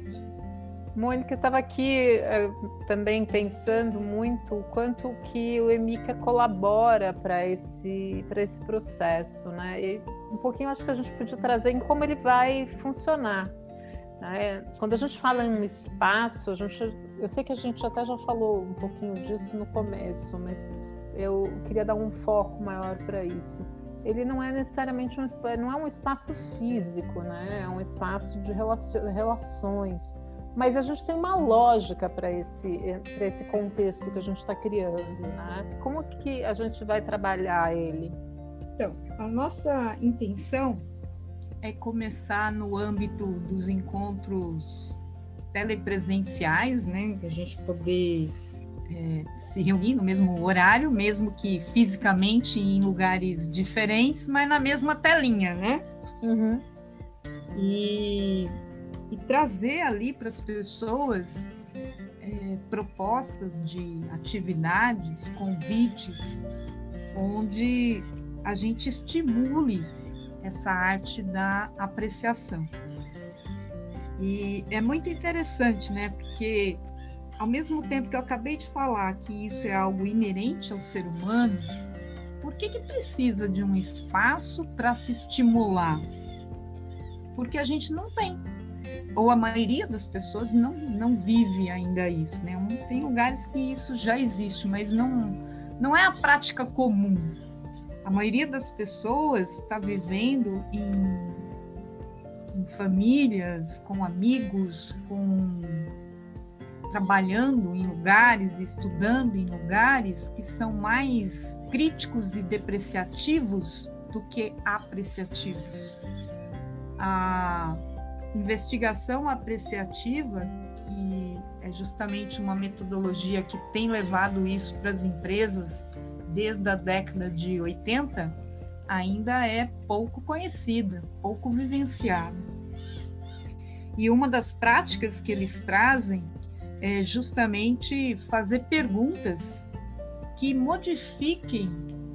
A: Mônica estava aqui é, também pensando muito o quanto que o Emica colabora para esse, esse processo, né? E um pouquinho acho que a gente podia trazer em como ele vai funcionar. Né? Quando a gente fala em um espaço, a gente, eu sei que a gente até já falou um pouquinho disso no começo, mas eu queria dar um foco maior para isso. Ele não é necessariamente um não é um espaço físico, né? É um espaço de relações. Mas a gente tem uma lógica para esse, para esse contexto que a gente está criando, né? Como que a gente vai trabalhar ele?
B: Então, a nossa intenção é começar no âmbito dos encontros telepresenciais, né? Que a gente poder é, se reunir no mesmo horário, mesmo que fisicamente em lugares diferentes, mas na mesma telinha, né? Uhum. E, e, trazer ali para as pessoas é, propostas de atividades, convites, onde a gente estimule essa arte da apreciação. E é muito interessante, né? Porque ao mesmo tempo que eu acabei de falar que isso é algo inerente ao ser humano, por que, que precisa de um espaço para se estimular? Porque a gente não tem. Ou a maioria das pessoas não, não vive ainda isso, né? Tem lugares que isso já existe, mas não, não é a prática comum. A maioria das pessoas está vivendo em com famílias, com amigos, com trabalhando em lugares, estudando em lugares que são mais críticos e depreciativos do que apreciativos. A investigação apreciativa, que é justamente uma metodologia que tem levado isso para as empresas desde a década de 80, ainda é pouco conhecida, pouco vivenciada. E uma das práticas que eles trazem é justamente fazer perguntas que modifiquem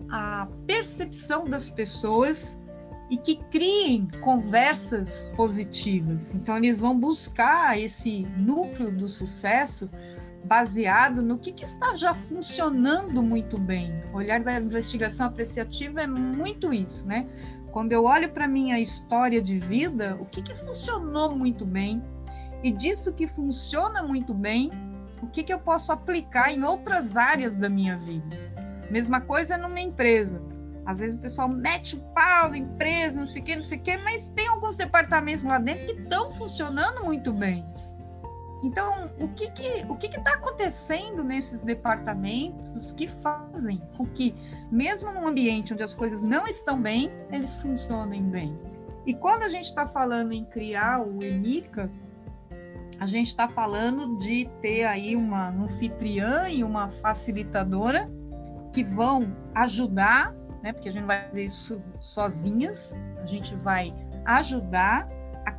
B: a percepção das pessoas e que criem conversas positivas. Então, eles vão buscar esse núcleo do sucesso baseado no que, que, está já funcionando muito bem. O olhar da investigação apreciativa é muito isso, né? Quando eu olho para minha história de vida, o que, que funcionou muito bem e disso que funciona muito bem, o que, que eu posso aplicar em outras áreas da minha vida. Mesma coisa numa empresa. Às vezes o pessoal mete o pau na empresa, não sei o que, não sei o que, mas tem alguns departamentos lá dentro que estão funcionando muito bem. Então, o que que o que está acontecendo nesses departamentos que fazem com que, mesmo num ambiente onde as coisas não estão bem, eles funcionem bem? E quando a gente está falando em criar o EMICA, a gente está falando de ter aí uma anfitriã e uma facilitadora que vão ajudar, né? Porque a gente vai fazer isso sozinhas, a gente vai ajudar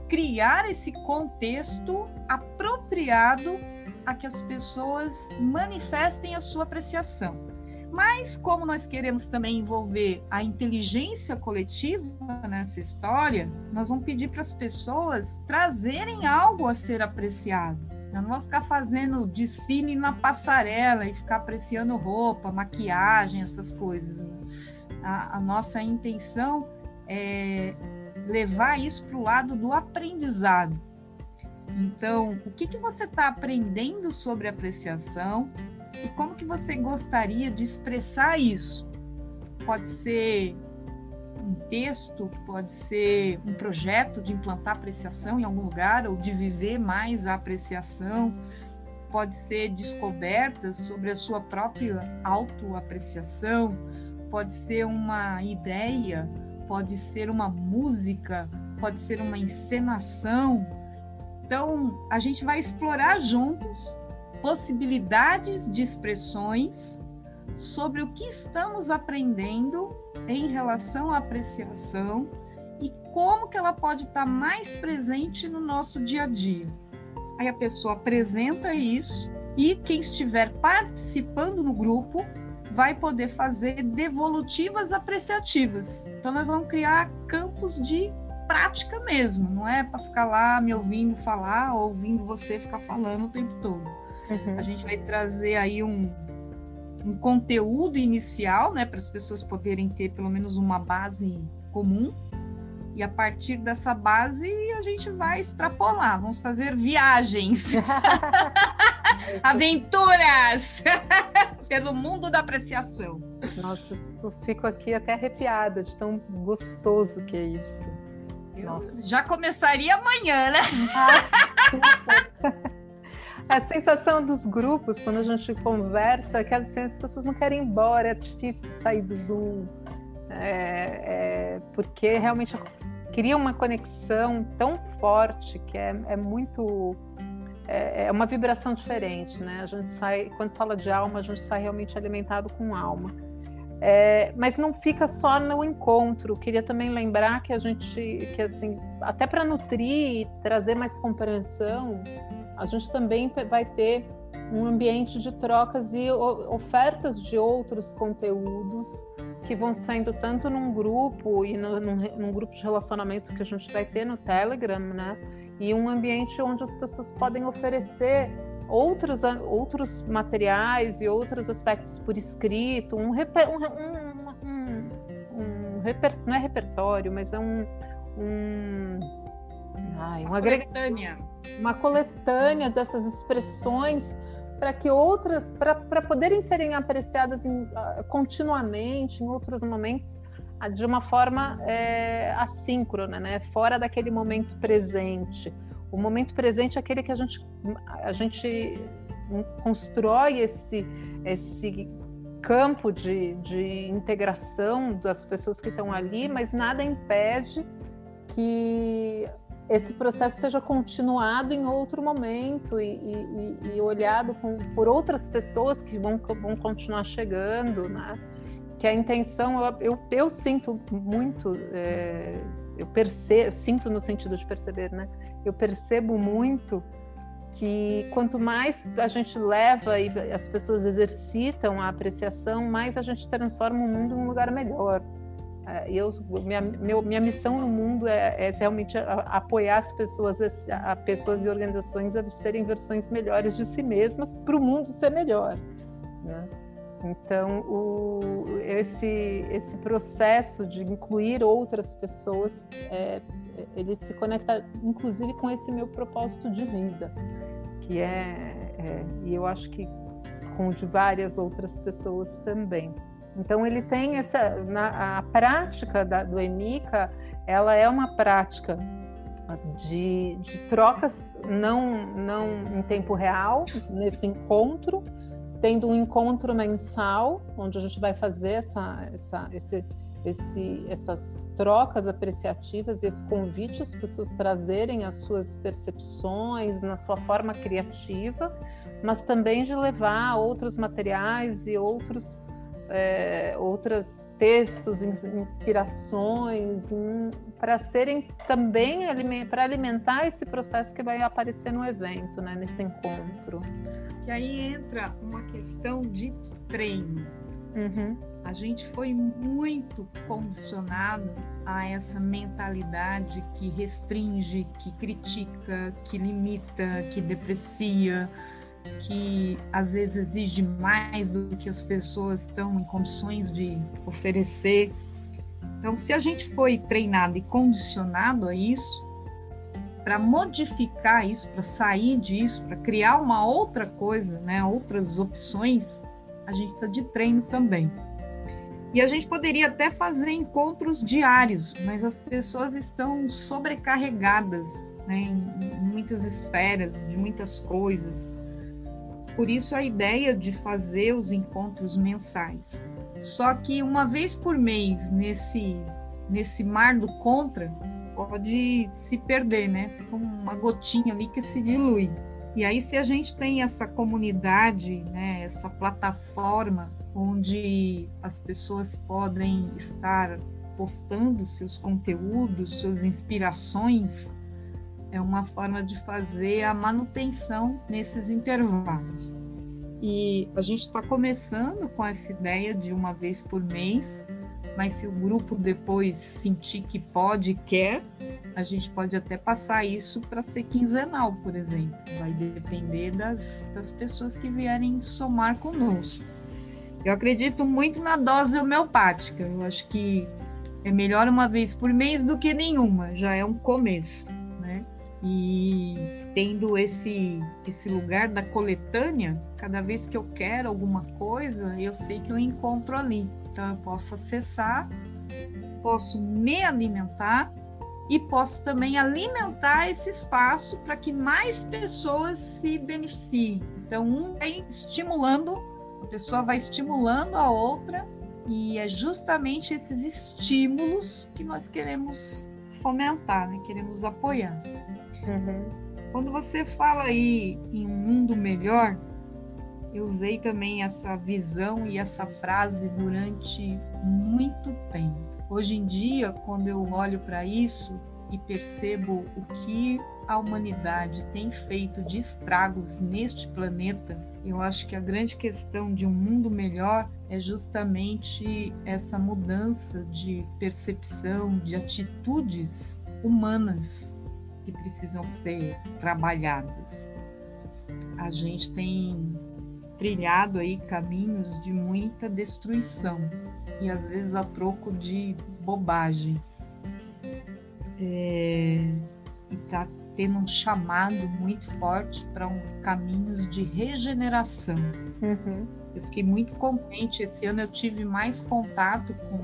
B: criar esse contexto apropriado a que as pessoas manifestem a sua apreciação. Mas, como nós queremos também envolver a inteligência coletiva nessa história, nós vamos pedir para as pessoas trazerem algo a ser apreciado. Eu não vou ficar fazendo desfile na passarela e ficar apreciando roupa, maquiagem, essas coisas. Né? A, a nossa intenção é levar isso para o lado do aprendizado. Então, o que, que você está aprendendo sobre apreciação e como que você gostaria de expressar isso? Pode ser um texto, pode ser um projeto de implantar apreciação em algum lugar ou de viver mais a apreciação, pode ser descobertas sobre a sua própria autoapreciação, pode ser uma ideia pode ser uma música, pode ser uma encenação. Então, a gente vai explorar juntos possibilidades de expressões sobre o que estamos aprendendo em relação à apreciação e como que ela pode estar mais presente no nosso dia a dia. Aí a pessoa apresenta isso e quem estiver participando no grupo vai poder fazer devolutivas apreciativas. Então, nós vamos criar campos de prática mesmo, não é para ficar lá me ouvindo falar ou ouvindo você ficar falando o tempo todo. Uhum. A gente vai trazer aí um, um conteúdo inicial, né, para as pessoas poderem ter pelo menos uma base comum. E a partir dessa base a gente vai extrapolar, vamos fazer viagens. Aventuras pelo mundo da apreciação.
A: Nossa, eu fico aqui até arrepiada de tão gostoso que é isso.
B: Nossa. Já começaria amanhã, né?
A: a sensação dos grupos, quando a gente conversa, é que as pessoas não querem ir embora, é difícil sair do Zoom, é, é, porque realmente cria uma conexão tão forte que é, é muito é, é, uma vibração diferente, né? A gente sai, quando fala de alma, a gente sai realmente alimentado com alma. É, mas não fica só no encontro. Queria também lembrar que a gente, que assim, até para nutrir e trazer mais compreensão, a gente também vai ter um ambiente de trocas e ofertas de outros conteúdos que vão sendo tanto num grupo e no, num, num, grupo de relacionamento que a gente vai ter no Telegram, né? E um ambiente onde as pessoas podem oferecer outros, outros materiais e outros aspectos por escrito, um, reper, um, um, um reper, não é repertório, mas é um, um
B: ai, uma, uma coletânea.
A: Uma coletânea dessas expressões para que outras, para poderem serem apreciadas em, uh, continuamente em outros momentos de uma forma é, assíncrona, né? fora daquele momento presente. O momento presente é aquele que a gente, a gente constrói esse, esse campo de, de integração das pessoas que estão ali, mas nada impede que esse processo seja continuado em outro momento e, e, e olhado com, por outras pessoas que vão, vão continuar chegando, né? Que a intenção, eu, eu, eu sinto muito, é, eu percebo, sinto no sentido de perceber, né? Eu percebo muito que quanto mais a gente leva e as pessoas exercitam a apreciação, mais a gente transforma o mundo em um lugar melhor. É, eu, minha, meu, minha missão no mundo é, é realmente apoiar as pessoas, a pessoas e organizações a serem versões melhores de si mesmas para o mundo ser melhor. Né? Então, o, esse, esse processo de incluir outras pessoas, é, ele se conecta, inclusive, com esse meu propósito de vida, que é, é e eu acho que com de várias outras pessoas também. Então ele tem essa na, a prática da, do Emica, ela é uma prática de, de, trocas não não em tempo real nesse encontro, tendo um encontro mensal onde a gente vai fazer essa, essa esse, esse, essas trocas apreciativas esse convite às pessoas trazerem as suas percepções na sua forma criativa, mas também de levar outros materiais e outros é, outros textos, inspirações, para serem também para alimentar esse processo que vai aparecer no evento, né, nesse encontro.
B: E aí entra uma questão de treino. Uhum. A gente foi muito condicionado a essa mentalidade que restringe, que critica, que limita, que deprecia, que às vezes exige mais do que as pessoas estão em condições de oferecer. Então, se a gente foi treinado e condicionado a isso, para modificar isso, para sair disso, para criar uma outra coisa, né, outras opções, a gente precisa de treino também. E a gente poderia até fazer encontros diários, mas as pessoas estão sobrecarregadas né, em muitas esferas, de muitas coisas. Por isso a ideia de fazer os encontros mensais. Só que uma vez por mês nesse nesse mar do contra pode se perder, né? Com uma gotinha ali que se dilui. E aí se a gente tem essa comunidade, né, essa plataforma onde as pessoas podem estar postando seus conteúdos, suas inspirações, é uma forma de fazer a manutenção nesses intervalos. E a gente está começando com essa ideia de uma vez por mês, mas se o grupo depois sentir que pode e quer, a gente pode até passar isso para ser quinzenal, por exemplo. Vai depender das, das pessoas que vierem somar conosco. Eu acredito muito na dose homeopática. Eu acho que é melhor uma vez por mês do que nenhuma, já é um começo. E tendo esse esse lugar da coletânea, cada vez que eu quero alguma coisa, eu sei que eu encontro ali. Então eu posso acessar, posso me alimentar e posso também alimentar esse espaço para que mais pessoas se beneficiem. Então um vai estimulando, a pessoa vai estimulando a outra e é justamente esses estímulos que nós queremos fomentar, né? queremos apoiar. Uhum. Quando você fala aí em um mundo melhor, eu usei também essa visão e essa frase durante muito tempo. Hoje em dia, quando eu olho para isso, e percebo o que a humanidade tem feito de estragos neste planeta, eu acho que a grande questão de um mundo melhor é justamente essa mudança de percepção, de atitudes humanas que precisam ser trabalhadas. A gente tem trilhado aí caminhos de muita destruição e às vezes a troco de bobagem. É, e está tendo um chamado muito forte para um caminhos de regeneração. Uhum. Eu fiquei muito contente. Esse ano eu tive mais contato com,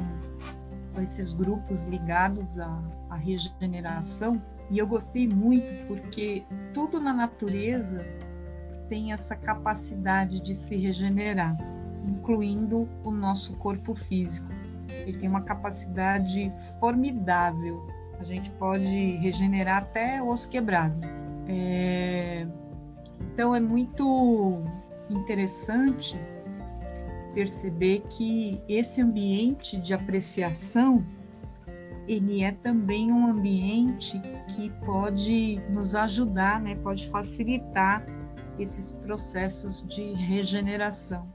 B: com esses grupos ligados à, à regeneração e eu gostei muito porque tudo na natureza tem essa capacidade de se regenerar, incluindo o nosso corpo físico. Ele tem uma capacidade formidável. A gente pode regenerar até osso quebrado. É... Então é muito interessante perceber que esse ambiente de apreciação ele é também um ambiente que pode nos ajudar, né? Pode facilitar esses processos de regeneração.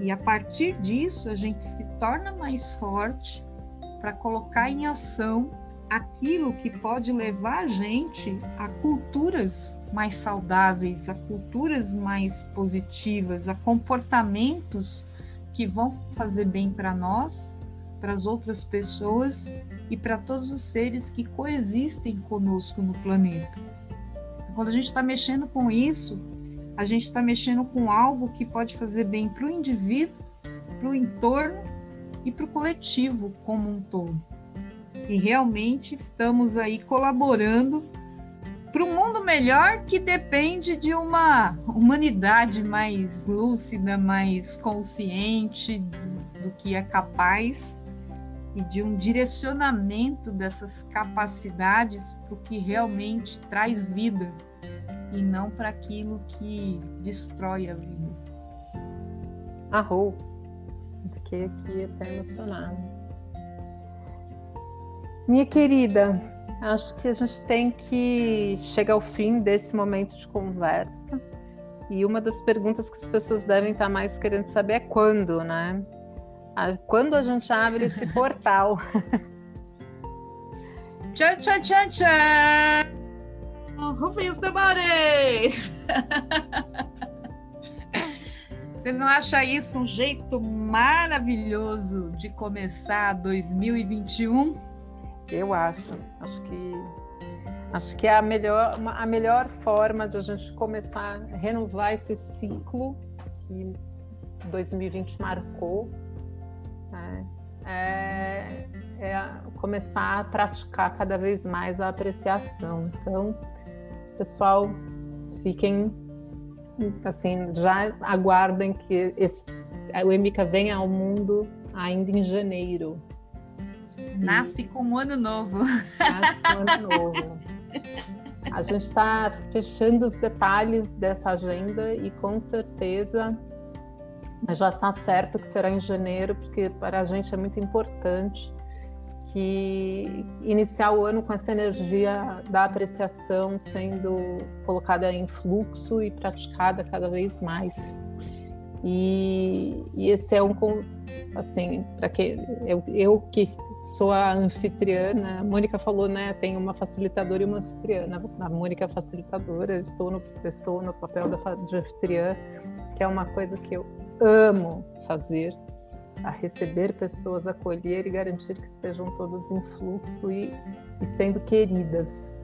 B: E a partir disso, a gente se torna mais forte para colocar em ação aquilo que pode levar a gente a culturas mais saudáveis, a culturas mais positivas, a comportamentos que vão fazer bem para nós, para as outras pessoas e para todos os seres que coexistem conosco no planeta. Quando a gente está mexendo com isso, a gente está mexendo com algo que pode fazer bem para o indivíduo, para o entorno e para o coletivo como um todo. E realmente estamos aí colaborando para um mundo melhor que depende de uma humanidade mais lúcida, mais consciente do que é capaz e de um direcionamento dessas capacidades para o que realmente traz vida e não para aquilo que destrói a vida.
A: Arrou. Fiquei aqui até emocionada. Minha querida, acho que a gente tem que chegar ao fim desse momento de conversa. E uma das perguntas que as pessoas devem estar mais querendo saber é quando, né? Quando a gente abre esse portal.
B: tchan, tchan, tchan, tchan! Rufem os tambores! Você não acha isso um jeito maravilhoso de começar 2021?
A: Eu acho. Acho que acho que é a melhor, a melhor forma de a gente começar a renovar esse ciclo que 2020 marcou. É, é começar a praticar cada vez mais a apreciação. Então, pessoal, fiquem assim, já aguardem que esse, o Emica venha ao mundo ainda em janeiro.
B: Nasce com um ano novo.
A: Nasce com um ano novo. A gente está fechando os detalhes dessa agenda e com certeza já está certo que será em janeiro, porque para a gente é muito importante que iniciar o ano com essa energia da apreciação sendo colocada em fluxo e praticada cada vez mais. E, e esse é um assim para que eu, eu que sou a anfitriã, né? a Mônica falou, né, tem uma facilitadora e uma anfitriã. A Mônica é facilitadora, eu estou no estou no papel da de anfitriã, que é uma coisa que eu amo fazer a receber pessoas, acolher e garantir que estejam todas em fluxo e, e sendo queridas.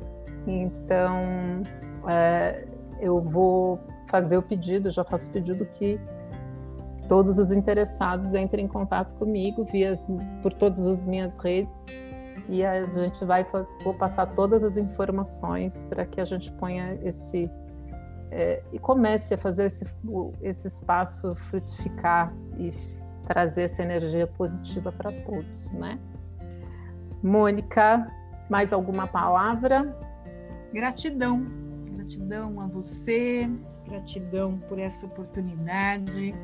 A: Então, é, eu vou fazer o pedido, já faço o pedido que todos os interessados entrem em contato comigo via por todas as minhas redes e a gente vai vou passar todas as informações para que a gente ponha esse é, e comece a fazer esse, esse espaço frutificar e trazer essa energia positiva para todos, né? Mônica, mais alguma palavra?
B: Gratidão, gratidão a você, gratidão por essa oportunidade.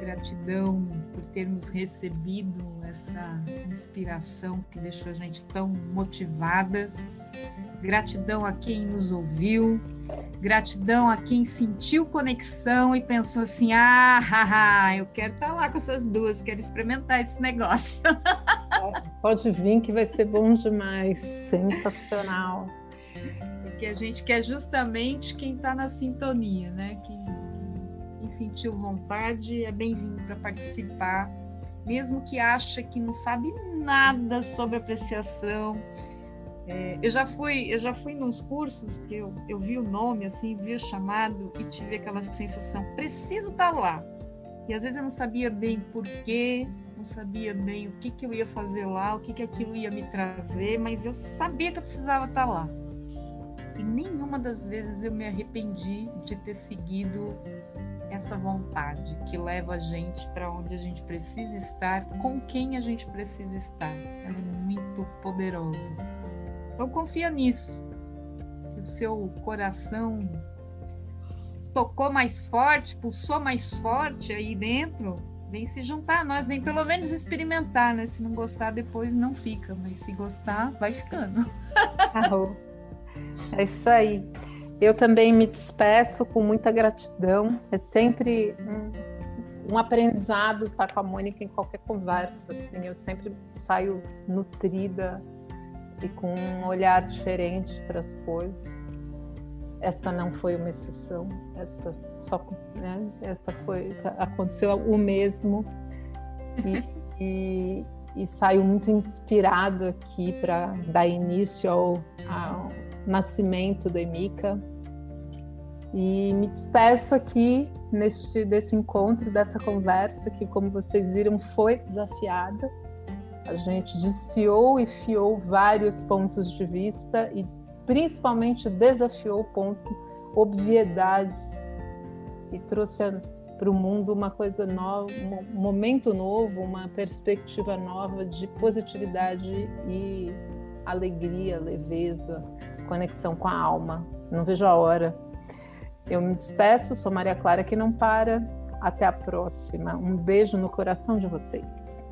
B: gratidão por termos recebido essa inspiração que deixou a gente tão motivada. Gratidão a quem nos ouviu, gratidão a quem sentiu conexão e pensou assim: ah, haha, eu quero estar lá com essas duas, quero experimentar esse negócio.
A: Pode vir que vai ser bom demais, sensacional.
B: Porque a gente quer justamente quem está na sintonia, né? Quem, quem sentiu vontade é bem-vindo para participar, mesmo que acha que não sabe nada sobre apreciação. É, eu já fui, eu já fui nos cursos que eu, eu vi o nome assim, vi o chamado e tive aquela sensação, preciso estar tá lá. E às vezes eu não sabia bem por quê, não sabia bem o que, que eu ia fazer lá, o que, que aquilo ia me trazer, mas eu sabia que eu precisava estar lá. E nenhuma das vezes eu me arrependi de ter seguido essa vontade que leva a gente para onde a gente precisa estar, com quem a gente precisa estar. Ela é muito poderosa. Então confia nisso. Se o seu coração tocou mais forte, pulsou mais forte aí dentro, vem se juntar a nós, vem pelo menos experimentar, né? Se não gostar, depois não fica, mas se gostar, vai ficando.
A: é isso aí. Eu também me despeço com muita gratidão. É sempre um, um aprendizado estar com a Mônica em qualquer conversa. Assim, eu sempre saio nutrida e com um olhar diferente para as coisas. Esta não foi uma exceção. Esta só, né, esta foi aconteceu o mesmo e, e, e saio muito inspirado aqui para dar início ao, ao nascimento do Emica. E me despeço aqui neste desse encontro, dessa conversa que, como vocês viram, foi desafiada. A gente desfiou e fiou vários pontos de vista e principalmente desafiou o ponto obviedades e trouxe para o mundo uma coisa nova, um momento novo, uma perspectiva nova de positividade e alegria, leveza, conexão com a alma. Não vejo a hora. Eu me despeço, sou Maria Clara que não para. Até a próxima. Um beijo no coração de vocês.